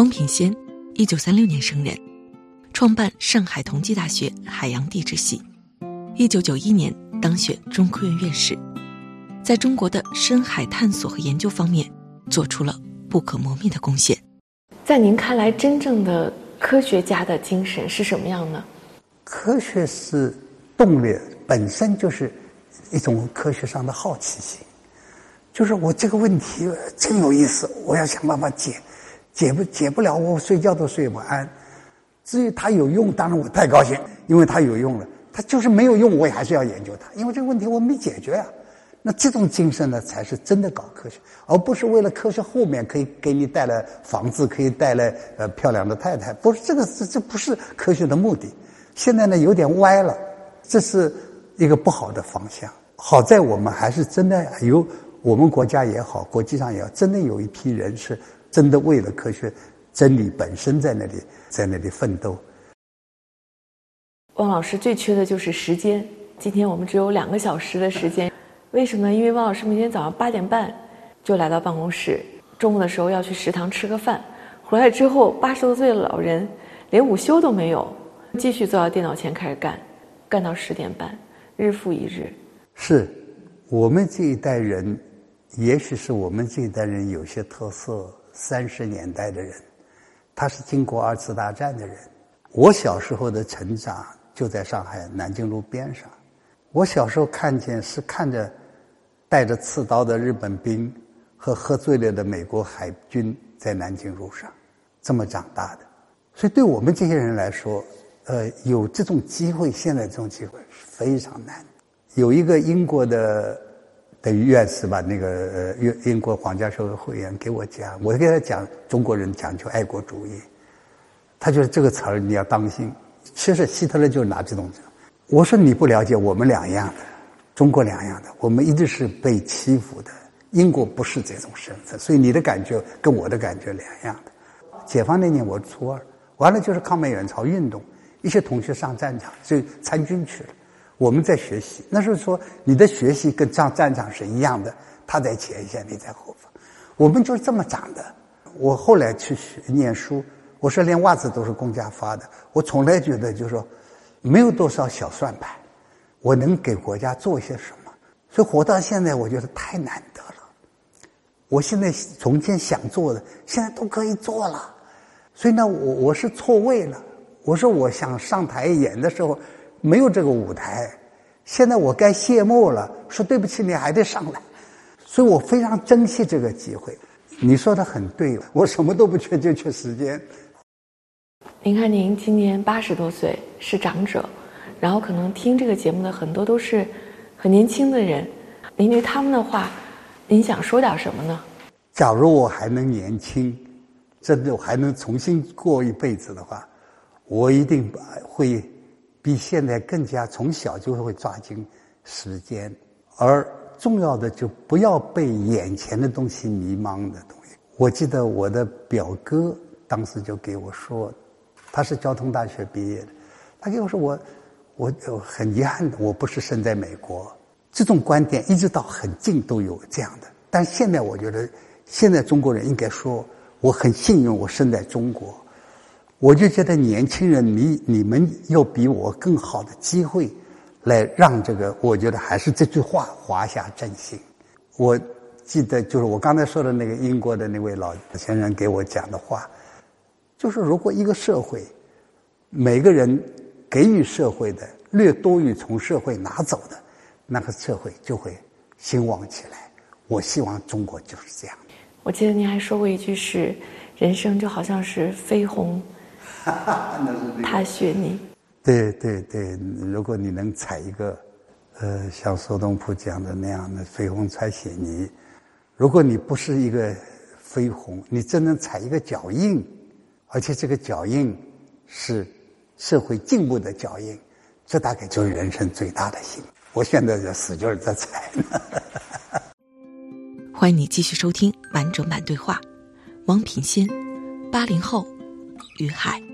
汪品先，一九三六年生人，创办上海同济大学海洋地质系，一九九一年当选中科院院士，在中国的深海探索和研究方面做出了不可磨灭的贡献。在您看来，真正的科学家的精神是什么样呢？科学是动力，本身就是一种科学上的好奇心，就是我这个问题真有意思，我要想办法解。解不解不了，我睡觉都睡不安。至于它有用，当然我太高兴，因为它有用了。它就是没有用，我也还是要研究它，因为这个问题我没解决啊。那这种精神呢，才是真的搞科学，而不是为了科学后面可以给你带来房子，可以带来呃漂亮的太太。不是这个，这这不是科学的目的。现在呢，有点歪了，这是一个不好的方向。好在我们还是真的有，我们国家也好，国际上也好，真的有一批人是。真的为了科学真理本身在那里，在那里奋斗。汪老师最缺的就是时间。今天我们只有两个小时的时间，为什么？因为汪老师明天早上八点半就来到办公室，中午的时候要去食堂吃个饭，回来之后八十多岁的老人连午休都没有，继续坐到电脑前开始干，干到十点半，日复一日。是我们这一代人，也许是我们这一代人有些特色。三十年代的人，他是经过二次大战的人。我小时候的成长就在上海南京路边上。我小时候看见是看着带着刺刀的日本兵和喝醉了的美国海军在南京路上这么长大的。所以对我们这些人来说，呃，有这种机会，现在这种机会是非常难。有一个英国的。等于院士吧，那个呃，英英国皇家社会会员给我讲，我给他讲中国人讲究爱国主义，他觉得这个词儿你要当心。其实希特勒就是拿这种讲，我说你不了解我们两样的，中国两样的，我们一直是被欺负的。英国不是这种身份，所以你的感觉跟我的感觉两样的。解放那年我初二，完了就是抗美援朝运动，一些同学上战场就参军去了。我们在学习，那是说你的学习跟上战场是一样的，他在前线，你在后方，我们就是这么长的。我后来去学念书，我说连袜子都是公家发的，我从来觉得就是说没有多少小算盘，我能给国家做些什么？所以活到现在，我觉得太难得了。我现在从前想做的，现在都可以做了，所以呢，我我是错位了。我说我想上台演的时候。没有这个舞台，现在我该谢幕了。说对不起，你还得上来，所以我非常珍惜这个机会。你说的很对，我什么都不缺，就缺时间。您看，您今年八十多岁，是长者，然后可能听这个节目的很多都是很年轻的人。您对他们的话，您想说点什么呢？假如我还能年轻，真的我还能重新过一辈子的话，我一定会。比现在更加从小就会抓紧时间，而重要的就不要被眼前的东西迷茫的东西。我记得我的表哥当时就给我说，他是交通大学毕业的，他给我说我我很遗憾的我不是生在美国。这种观点一直到很近都有这样的，但现在我觉得现在中国人应该说我很幸运我生在中国。我就觉得年轻人，你你们有比我更好的机会，来让这个，我觉得还是这句话“华夏振兴”。我记得就是我刚才说的那个英国的那位老先生给我讲的话，就是如果一个社会每个人给予社会的略多于从社会拿走的，那个社会就会兴旺起来。我希望中国就是这样。我记得您还说过一句是：“人生就好像是飞鸿。”踏雪泥。对对对，如果你能踩一个，呃，像苏东坡讲的那样的飞鸿踩雪泥，如果你不是一个飞鸿，你真能踩一个脚印，而且这个脚印是社会进步的脚印，这大概就是人生最大的幸福。我现在在使劲在踩。欢迎你继续收听完整版对话，王品先，八零后，于海。